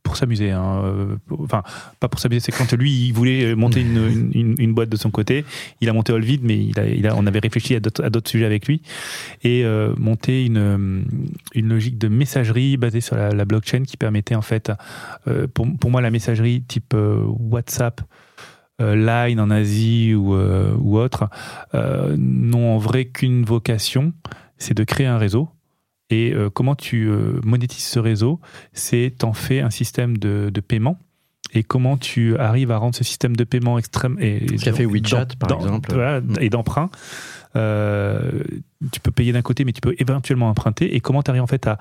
Pour s'amuser, hein, euh, enfin pas pour s'amuser, c'est quand lui il voulait monter une, une- boîte de son côté, il a monté Olvid, mais il a, on avait réfléchi à d'autres sujets avec lui et euh, monter une, euh, une logique de messagerie basée sur la, blockchain qui permettait en fait, pour, pour moi la messagerie type WhatsApp, Line en Asie ou, ou autre, n'ont en vrai qu'une vocation, c'est de créer un réseau. Et euh, comment tu euh, monétises ce réseau, c'est t'en fais un système de, de paiement. Et comment tu arrives à rendre ce système de paiement extrême et qu'a fait WeChat, par exemple. voilà, Mm. et d'emprunt. euh, tu peux payer d'un côté, mais tu peux éventuellement emprunter. Et comment tu arrives en fait à,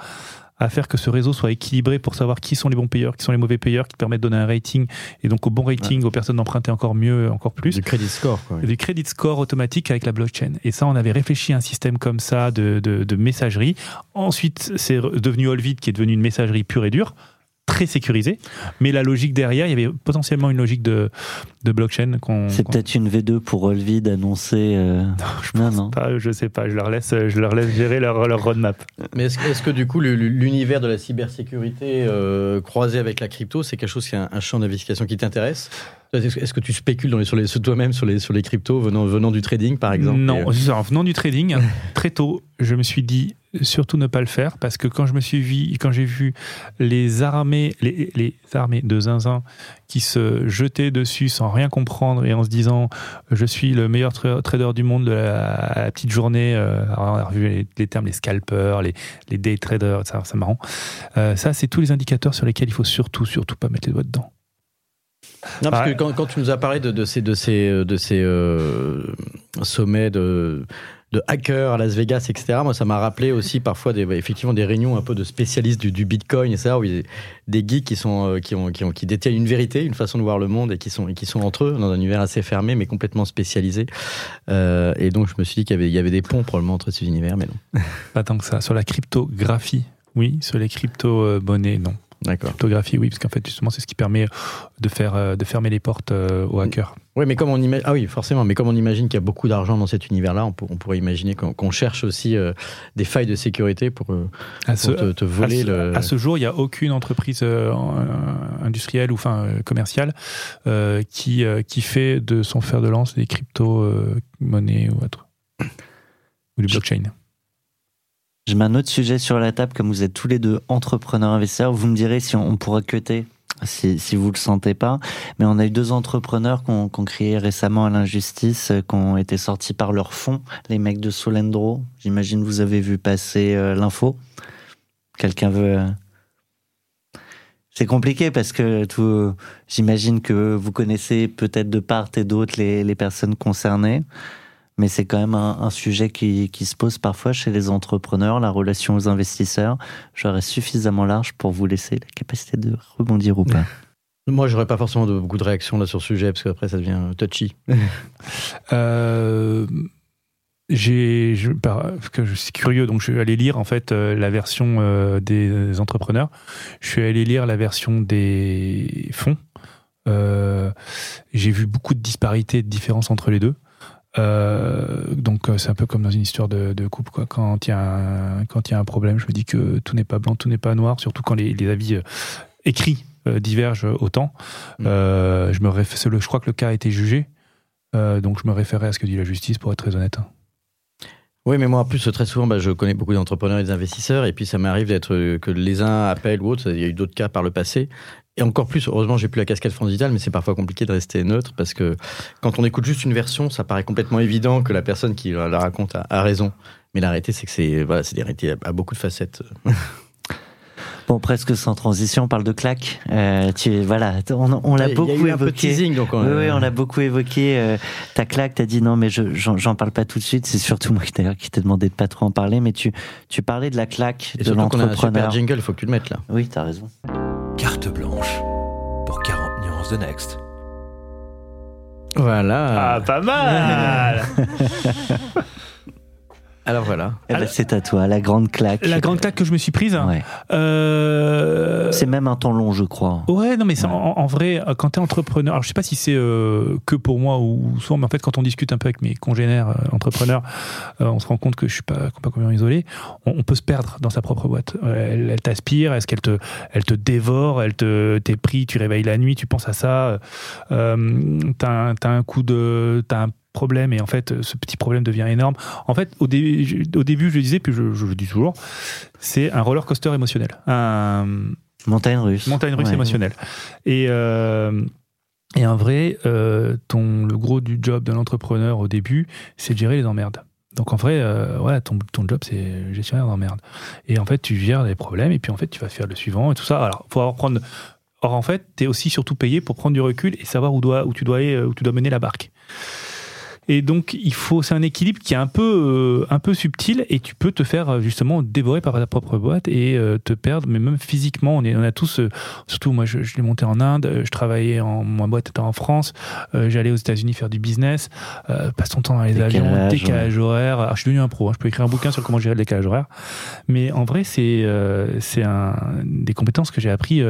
à faire que ce réseau soit équilibré pour savoir qui sont les bons payeurs, qui sont les mauvais payeurs, qui te permettent de donner un rating. Et donc au bon rating, aux personnes d'emprunter encore mieux, encore plus Du crédit score, quoi. du crédit score automatique avec la blockchain. Et ça, on avait réfléchi à un système comme ça de, de, de messagerie. Ensuite, c'est devenu Olvid qui est devenu une messagerie pure et dure, très sécurisée. Mais la logique derrière, il y avait potentiellement une logique de, de blockchain qu'on. C'est qu'on- peut-être une V2 pour Olvid d'annoncer. euh, Non, non. pas, je sais pas, je leur laisse, je leur laisse gérer leur, leur roadmap. Mais est-ce, est-ce que du coup, l'univers de la cybersécurité euh, croisé avec la crypto, c'est quelque chose qui est un, un champ d'investigation qui t'intéresse? Est-ce, que- tu spécules dans les, sur les, sur toi-même sur les, sur les cryptos venant, venant du trading, par exemple? Non, Et, euh, c'est ça, en venant du trading, très tôt, je me suis dit surtout ne pas le faire parce que quand je me suis vu, quand j'ai vu les armées, les, les armées de zinzin qui se jetaient dessus sans rien comprendre et en se disant je suis le meilleur tra- trader du monde de la, à la petite journée, euh, alors on a revu les, les termes, les scalpers, les, les day traders, ça c'est marrant. Euh, ça, c'est tous les indicateurs sur lesquels il faut surtout, surtout pas mettre les doigts dedans. Non, parce Ouais. que quand, quand tu nous as parlé de, de ces, de ces, de ces euh, sommets de, de hackers à Las Vegas, etc., moi, ça m'a rappelé aussi parfois des, bah, effectivement des réunions un peu de spécialistes du, du Bitcoin, et ça, où il y a des geeks qui, sont, euh, qui, ont, qui, ont, qui détiennent une vérité, une façon de voir le monde, et qui sont, et qui sont entre eux, dans un univers assez fermé, mais complètement spécialisé. Euh, et donc, je me suis dit qu'il y avait, il y avait des ponts probablement entre ces univers, mais non. Pas tant que ça. Sur la cryptographie, oui. Sur les crypto-monnaies, non. D'accord. Cryptographie, oui, parce qu'en fait, justement, c'est ce qui permet de, faire, euh, de fermer les portes aux hackers. Oui, mais comme on imagine, ah oui, forcément, mais comme on imagine qu'il y a beaucoup d'argent dans cet univers-là, on, pour- on pourrait imaginer qu'on cherche aussi euh, des failles de sécurité pour, euh, À pour ce, te, te voler à ce, le. à ce jour, il n'y a aucune entreprise euh, industrielle ou enfin euh, commerciale euh, qui, euh, qui fait de son fer de lance des crypto-monnaies ou autre. Ou du blockchain. Je mets un autre sujet sur la table, comme vous êtes tous les deux entrepreneurs investisseurs. Vous me direz si on, pourra cuter, si, si vous le sentez pas. Mais on a eu deux entrepreneurs qui ont, créé récemment à l'injustice, qui ont été sortis par leur fonds, les mecs de Solendro. J'imagine vous avez vu passer euh, l'info. Quelqu'un veut euh, c'est compliqué parce que tout, j'imagine que vous connaissez peut-être de part et d'autre les, personnes concernées, mais c'est quand même un, sujet qui, qui, se pose parfois chez les entrepreneurs, la relation aux investisseurs. Je reste suffisamment large pour vous laisser la capacité de rebondir ou pas. Moi, j'aurais pas forcément de, beaucoup de réactions là sur ce sujet parce qu'après ça devient touchy. euh, j'ai, je, que je suis curieux, donc je suis allé lire en fait euh, la version euh, des entrepreneurs. Je suis allé lire la version des fonds. Euh, j'ai vu beaucoup de disparités, de différences entre les deux. Donc c'est un peu comme dans une histoire de, de couple quoi. Quand il y a un, quand il y a un problème, je me dis que tout n'est pas blanc, tout n'est pas noir, surtout quand les, les avis écrits divergent autant. Mm. je me je crois que le cas a été jugé, donc je me référais à ce que dit la justice pour être très honnête. Oui, mais moi, en plus, très souvent, bah, je connais beaucoup d'entrepreneurs et d'investisseurs, et puis ça m'arrive d'être euh, que les uns appellent ou autres. Il y a eu d'autres cas par le passé. Et encore plus, heureusement, j'ai plus la casquette France Digital, mais c'est parfois compliqué de rester neutre parce que quand on écoute juste une version, ça paraît complètement évident que la personne qui la raconte a, raison. Mais la réalité, c'est que c'est voilà, c'est des réalités à beaucoup de facettes. Bon, presque sans transition, on parle de claque. Euh, tu, voilà, on, on l'a beaucoup évoqué. Un peu teasing, donc on... Oui, oui, on l'a beaucoup évoqué. Euh, ta claque, t'as dit non, mais je j'en parle pas tout de suite. C'est surtout moi d'ailleurs qui t'ai demandé de pas trop en parler, mais tu tu parlais de la claque Et de l'entrepreneur. jingle, il faut que tu le mettes là. Oui, t'as raison. Carte blanche pour 40 nuances de Next. Voilà. Ah, pas mal Alors voilà. Eh ben, c'est à toi, la grande claque. La grande claque que je me suis prise. Euh... C'est même un temps long, je crois. Ouais, non, mais En, vrai, quand tu es entrepreneur, alors je sais pas si c'est euh, que pour moi ou souvent, mais en fait, quand on discute un peu avec mes congénères euh, entrepreneurs, euh, on se rend compte que je suis pas, pas complètement isolé. On, peut se perdre dans sa propre boîte. Elle, elle t'aspire, est-ce qu'elle te, elle te dévore, elle te, t'es pris, tu réveilles la nuit, tu penses à ça, t'as, as un coup de, t'as un problème et en fait ce petit problème devient énorme. En fait, au, début, au début, je le disais, puis je, le dis toujours, c'est un roller coaster émotionnel. Un... Montagne russe. Montagne russe émotionnelle. Et, euh, et en vrai, euh, ton, le gros du job de l'entrepreneur au début, c'est de gérer les emmerdes. Donc en vrai, euh, ton, ton job, c'est gestionnaire d'emmerdes. Et en fait, tu gères les problèmes et puis en fait, tu vas faire le suivant et tout ça. Alors, faut avoir prendre. Or, en fait, tu es aussi surtout payé pour prendre du recul et savoir où, doit, où, tu, dois, où tu dois mener la barque. Et donc, il faut, c'est un équilibre qui est un peu, euh, un peu subtil et tu peux te faire euh, justement dévorer par ta propre boîte et euh, te perdre, mais même physiquement, on, est, on a tous, surtout moi, je, je l'ai monté en Inde, je travaillais en, ma boîte était en France, j'allais aux États-Unis faire du business, passe ton temps dans les avions, décalage horaire. Alors, je suis devenu un pro, hein, je peux écrire un bouquin sur comment gérer le décalage horaire, mais en vrai, c'est, c'est un, des compétences que j'ai appris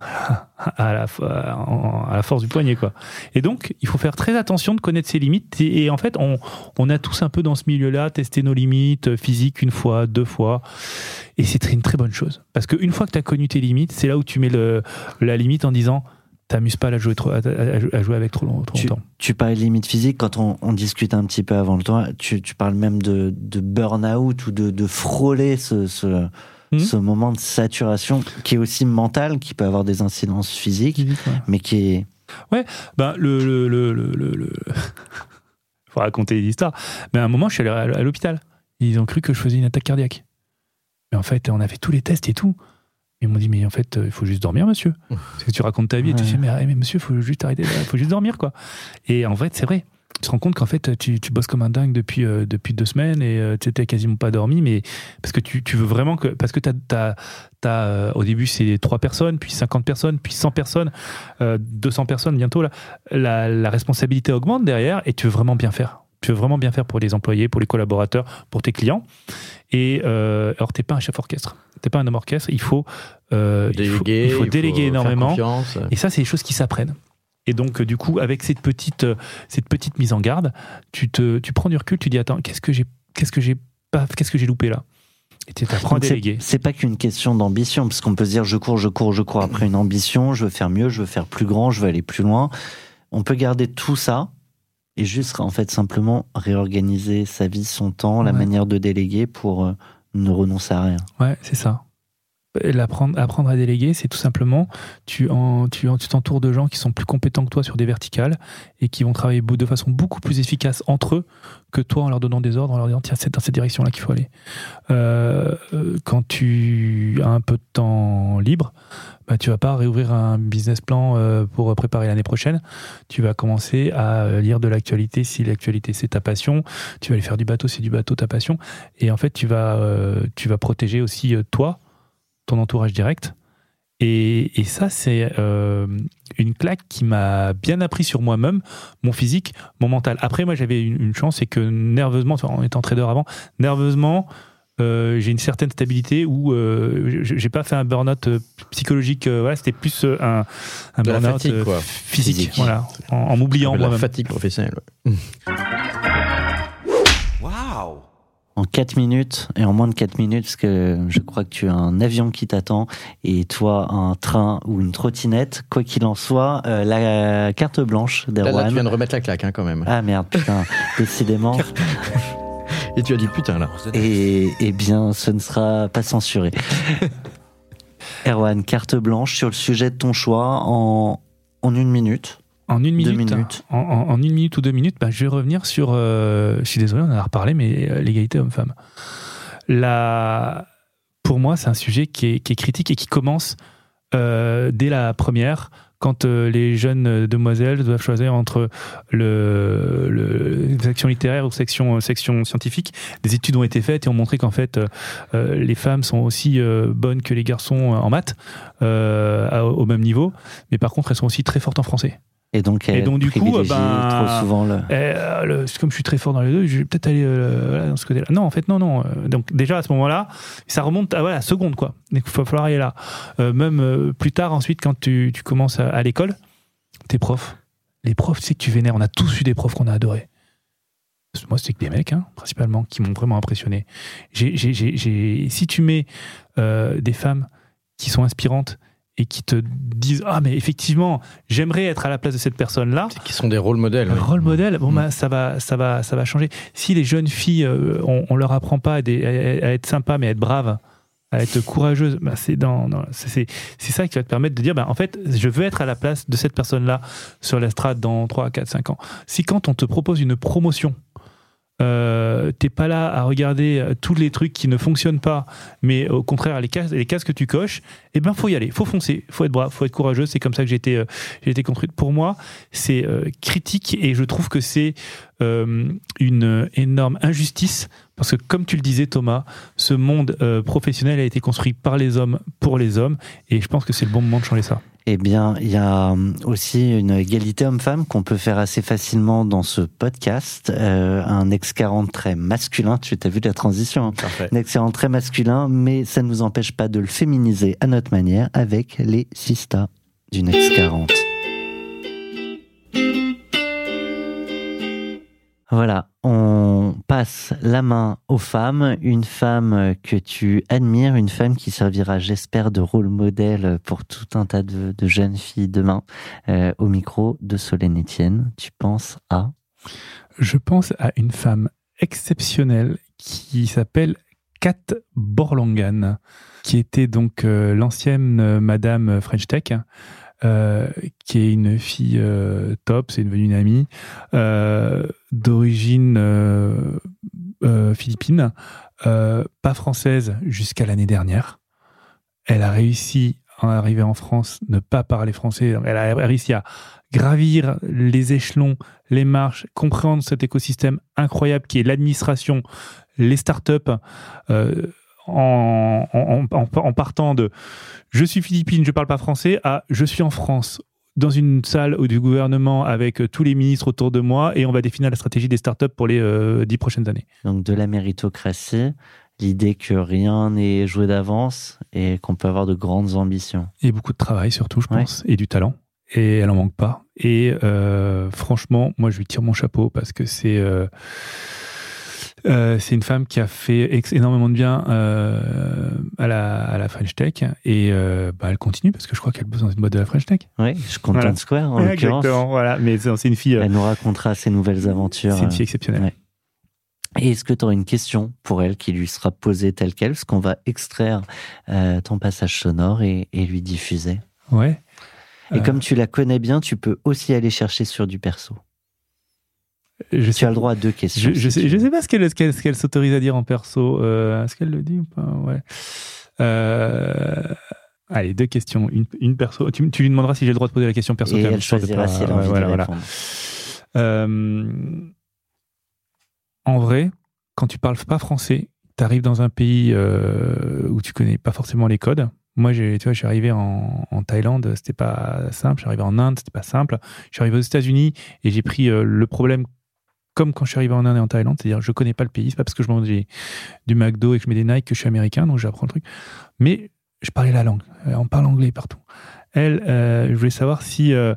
à la, à la force du poignet quoi. Et donc il faut faire très attention de connaître ses limites et, en fait on, on, a tous un peu dans ce milieu-là testé nos limites physiques une fois, deux fois et c'est une très bonne chose parce qu'une fois que tu as connu tes limites, c'est là où tu mets le, la limite en disant t'amuses pas à jouer, trop, à, jouer avec trop, longtemps. Tu parles de limites physiques quand on, on, discute un petit peu avant le temps. Tu, tu parles même de, de burn-out ou de, de frôler ce, ce Hmm. ce moment de saturation qui est aussi mental, qui peut avoir des incidences physiques, mais qui est. Ouais, ben le. le, le, le, le... faut raconter des histoires. Mais à un moment, je suis allé à l'hôpital. Ils ont cru que je faisais une attaque cardiaque. Mais en fait, on a fait tous les tests et tout. Ils m'ont dit, mais en fait, il faut juste dormir, monsieur. Parce que tu racontes ta vie et tu dis, mais, mais monsieur, il faut juste arrêter, il faut juste dormir, quoi. Et en fait, c'est vrai tu te rends compte qu'en fait, tu, tu, bosses comme un dingue depuis, euh, depuis deux semaines et euh, tu n'étais quasiment pas dormi, mais parce que tu, tu veux vraiment que. Parce que tu as, euh, au début, c'est trois personnes, puis 50 personnes, puis 100 personnes, 200 personnes bientôt. Là, la, la, responsabilité augmente derrière et tu veux vraiment bien faire. Tu veux vraiment bien faire pour les employés, pour les collaborateurs, pour tes clients. Et alors, tu n'es pas un chef orchestre. Tu n'es pas un homme orchestre. Il faut, déléguer, il faut, déléguer énormément. Et ça, c'est des choses qui s'apprennent. Et donc, euh, du coup, avec cette petite, euh, cette petite mise en garde, tu, te, tu prends du recul, tu dis Attends, qu'est-ce que j'ai qu'est-ce que j'ai pas qu'est-ce que j'ai loupé là? Et tu apprends à déléguer. C'est pas qu'une question d'ambition, parce qu'on peut se dire je cours, je cours, je cours après une ambition, je veux faire mieux, je veux faire plus grand, je veux aller plus loin. On peut garder tout ça et juste en fait simplement réorganiser sa vie, son temps, la manière de déléguer pour euh, ne renonce à rien. Ouais, c'est ça. L'apprendre, apprendre à déléguer, c'est tout simplement, tu, tu, en- tu t'entoures de gens qui sont plus compétents que toi sur des verticales et qui vont travailler de façon beaucoup plus efficace entre eux que toi en leur donnant des ordres, en leur disant tiens, c'est dans cette direction-là qu'il faut aller. Euh, quand tu as un peu de temps libre, bah, tu vas pas réouvrir un business plan euh, pour préparer l'année prochaine. Tu vas commencer à euh, lire de l'actualité si l'actualité c'est ta passion. Tu vas aller faire du bateau si du bateau ta passion. Et en fait, tu vas, tu vas protéger aussi toi, ton entourage direct. Et, et ça, c'est euh, une claque qui m'a bien appris sur moi-même, mon physique, mon mental. Après, moi, j'avais une, une chance, c'est que nerveusement, en étant trader avant, nerveusement, euh, j'ai une certaine stabilité où euh, j'ai pas fait un burn-out euh, psychologique. euh, voilà, c'était plus un, un burn-out physique, Physique. voilà, en, en m'oubliant la fatigue professionnelle. ouais. En 4 minutes, et en moins de 4 minutes, parce que je crois que tu as un avion qui t'attend, et toi un train ou une trottinette, quoi qu'il en soit, euh, la carte blanche Là, là, tu d'Erwan. viens de remettre la claque hein, quand même. Ah merde, putain, décidément. Et tu as dit putain là. Et, eh bien, ce ne sera pas censuré. Erwan, carte blanche sur le sujet de ton choix en, en une minute. En une minute, minutes. En, en- en une minute ou deux minutes, bah, je vais revenir sur. euh, je suis désolé, on en a reparlé, mais euh, l'égalité homme-femme. La- Pour moi, c'est un sujet qui est, qui est critique et qui commence euh, dès la première, quand euh, les jeunes demoiselles doivent choisir entre le, le section littéraire ou section, section scientifique. Des études ont été faites et ont montré qu'en fait, euh, euh, les femmes sont aussi euh, bonnes que les garçons en maths, euh, au même niveau, mais par contre, elles sont aussi très fortes en français. Et donc, Et donc, du coup, ben, trop souvent le. Euh, le- comme je suis très fort dans les deux, je vais peut-être aller euh, dans ce côté-là. Non, en fait, non, non. Donc déjà à ce moment-là, ça remonte à voilà, la seconde, quoi. Donc, il va falloir aller là. Euh, même plus tard, ensuite, quand tu, tu commences à, à l'école, tes profs, les profs, tu sais que tu vénères. On a tous eu des profs qu'on a adorés. Moi, c'est que des mecs, hein, principalement, qui m'ont vraiment impressionné. J'ai- j'ai- j'ai- si tu mets des femmes qui sont inspirantes et qui te disent ah mais effectivement j'aimerais être à la place de cette personne là Qui sont des rôles modèles. oui. Rôle modèle, bon Mm. bah ça va, ça va, ça va changer. Si les jeunes filles, euh, on, on leur apprend pas à, des- à- à être sympa, mais à être brave, à être courageuse, bah, c'est dans, dans- c'est- ça qui va te permettre de dire, bah, en fait, je veux être à la place de cette personne-là sur l'estrade dans 3, 4, 5 ans. Si quand on te propose une promotion, euh, t'es pas là à regarder euh, tous les trucs qui ne fonctionnent pas, mais au contraire les cases, les cases que tu coches, eh ben faut y aller, faut foncer, faut être brave, faut être courageux. C'est comme ça que j'ai été, euh, j'ai été construite. Pour moi, c'est euh, critique et je trouve que c'est une énorme injustice parce que comme tu le disais Thomas, ce monde professionnel a été construit par les hommes pour les hommes et je pense que c'est le bon moment de changer ça. Eh bien, il y a hum, aussi une égalité homme-femme qu'on peut faire assez facilement dans ce podcast. Euh, un ex-40 très masculin. Tu as vu la transition hein. Un ex-40 très masculin, mais ça ne nous empêche pas de le féminiser à notre manière avec les sistas d'une ex-40. Voilà, on passe la main aux femmes, une femme que tu admires, une femme qui servira, j'espère, de rôle modèle pour tout un tas de, jeunes filles demain. Euh, au micro de Solène Etienne, tu penses à? Je pense à une femme exceptionnelle qui s'appelle Kat Borlangan, qui était donc euh, l'ancienne euh, Madame French Tech, euh, qui est une fille euh, top, c'est devenu une amie, euh, d'origine philippine, pas française jusqu'à l'année dernière. Elle a réussi à arriver en France, ne pas parler français. Elle a réussi à gravir les échelons, les marches, comprendre cet écosystème incroyable qui est l'administration, les startups, en, en, en, en partant de je suis philippine, je parle pas français à je suis en France dans une salle du gouvernement avec tous les ministres autour de moi et on va définir la stratégie des startups pour les euh, dix prochaines années. donc de la méritocratie, l'idée que rien n'est joué d'avance et qu'on peut avoir de grandes ambitions. Et beaucoup de travail surtout, je Ouais. pense, et du talent. Et elle en manque pas. Et euh, franchement, moi, je lui tire mon chapeau parce que c'est euh, euh, c'est une femme qui a fait énormément de bien euh, à, la, à la French Tech et euh, bah, elle continue parce que je crois qu'elle bosse dans une boîte de la French Tech. Oui, je compte Voilà. Square en l'occurrence. Exactement, voilà. Mais c'est une fille, Elle nous racontera ses nouvelles aventures. c'est une fille exceptionnelle. ouais. Et est-ce que tu auras une question pour elle qui lui sera posée telle qu'elle? Parce qu'on va extraire ton passage sonore et, et lui diffuser. Ouais. Et comme tu la connais bien, tu peux aussi aller chercher sur du perso. Je Tu sais, as le droit à deux questions. je, si sais, pas ce qu'elle s'autorise à dire en perso. Euh, Est-ce qu'elle le dit ou pas? Ouais. Euh, Allez, deux questions. Une, une perso. Tu, tu lui demanderas si j'ai le droit de poser la question perso. Et elle choisira pas- si elle a ouais, voilà, de voilà. répondre. Euh, en vrai, quand tu parles pas français, tu arrives dans un pays euh, où tu connais pas forcément les codes. Moi, j'ai, tu vois, je suis arrivé en, en Thaïlande, c'était pas simple. Je suis arrivé en Inde, c'était pas simple. Je suis arrivé aux États-Unis et j'ai pris le problème comme quand je suis arrivé en Inde et en Thaïlande, c'est-à-dire je connais pas le pays. C'est pas parce que je mange du McDo et que je mets des Nike que je suis américain, donc j'apprends le truc. Mais je parlais la langue. Euh, On parle anglais partout. Elle, euh, je voulais savoir si euh,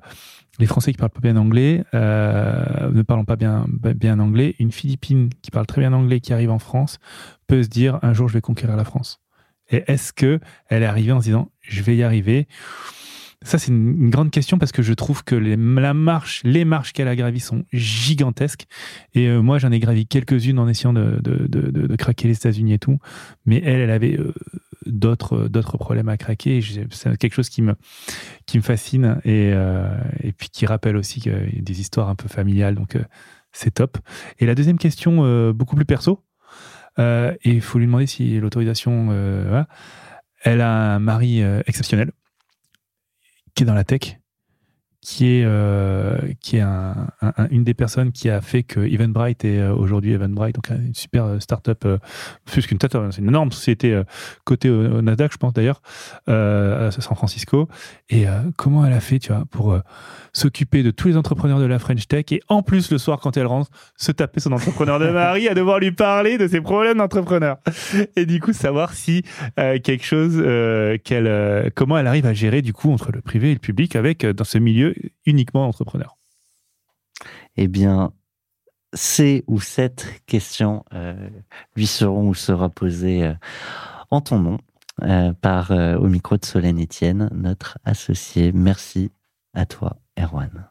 les Français qui parlent pas bien anglais, ne parlant pas bien, bien anglais, une Philippine qui parle très bien anglais qui arrive en France peut se dire un jour je vais conquérir la France. Et est-ce que elle est arrivée en se disant je vais y arriver? Ça c'est une, grande question parce que je trouve que les, la marche, les marches qu'elle a gravies sont gigantesques. Et euh, moi j'en ai gravi quelques-unes en essayant de, de, de, de- craquer les États-Unis et tout. Mais elle, elle avait euh, d'autres d'autres problèmes à craquer. C'est quelque chose qui me qui me fascine et, euh, et puis qui rappelle aussi des histoires un peu familiales, donc euh, c'est top. Et la deuxième question, euh, beaucoup plus perso, euh, et il faut lui demander si l'autorisation, euh, elle a un mari euh, exceptionnel qui est dans la tech, qui est, euh, qui est un- un- un- une des personnes qui a fait que Eventbrite est euh, aujourd'hui Eventbrite, donc une super euh, start-up, euh, plus qu'une start-up, c'est une énorme société cotée au, au Nasdaq, je pense d'ailleurs, à San Francisco. Et comment elle a fait, tu vois, pour s'occuper de tous les entrepreneurs de la French Tech et en plus le soir quand elle rentre, se taper son entrepreneur de mari à devoir lui parler de ses problèmes d'entrepreneur. Et du coup, savoir si quelque chose comment elle arrive à gérer du coup entre le privé et le public avec dans ce milieu uniquement entrepreneur. Eh bien, ces ou cette questions euh, lui seront ou sera posée euh, en ton nom euh, par au micro de Solène Etienne, notre associé. Merci à toi, Erwan.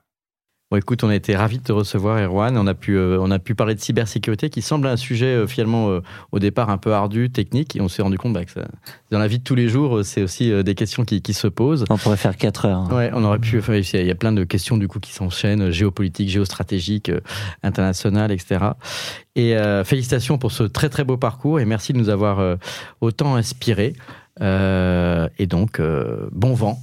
Bon, écoute, on a été ravis de te recevoir, Erwan. On a pu, euh, on a pu parler de cybersécurité, qui semble un sujet euh, finalement euh, au départ un peu ardu, technique, et on s'est rendu compte bah, que ça- dans la vie de tous les jours, euh, c'est aussi euh, des questions qui, qui se posent. On pourrait faire 4 heures. hein. Ouais, on aurait pu. enfin, il y a plein de questions du coup qui s'enchaînent, euh, géopolitiques, géostratégiques, euh, internationales, etc. Et euh, félicitations pour ce très très beau parcours et merci de nous avoir euh, autant inspiré. Euh, et donc euh, bon vent.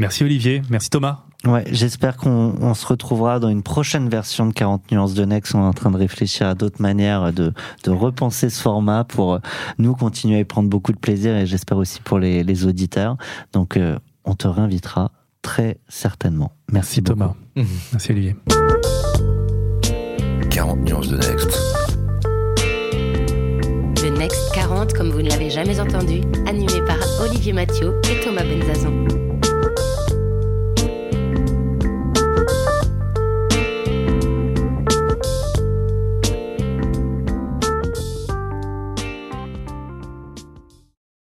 Merci Olivier, merci Thomas. Ouais, j'espère qu'on on se retrouvera dans une prochaine version de 40 nuances de Next. On est en train de réfléchir à d'autres manières de, de repenser ce format pour euh, nous continuer à y prendre beaucoup de plaisir et j'espère aussi pour les, les auditeurs. Donc, euh, on te réinvitera très certainement. Merci, Merci Thomas. Merci Olivier. 40 nuances de Next. The Next 40, comme vous ne l'avez jamais entendu, animé par Olivier Mathieu et Thomas Benzazon.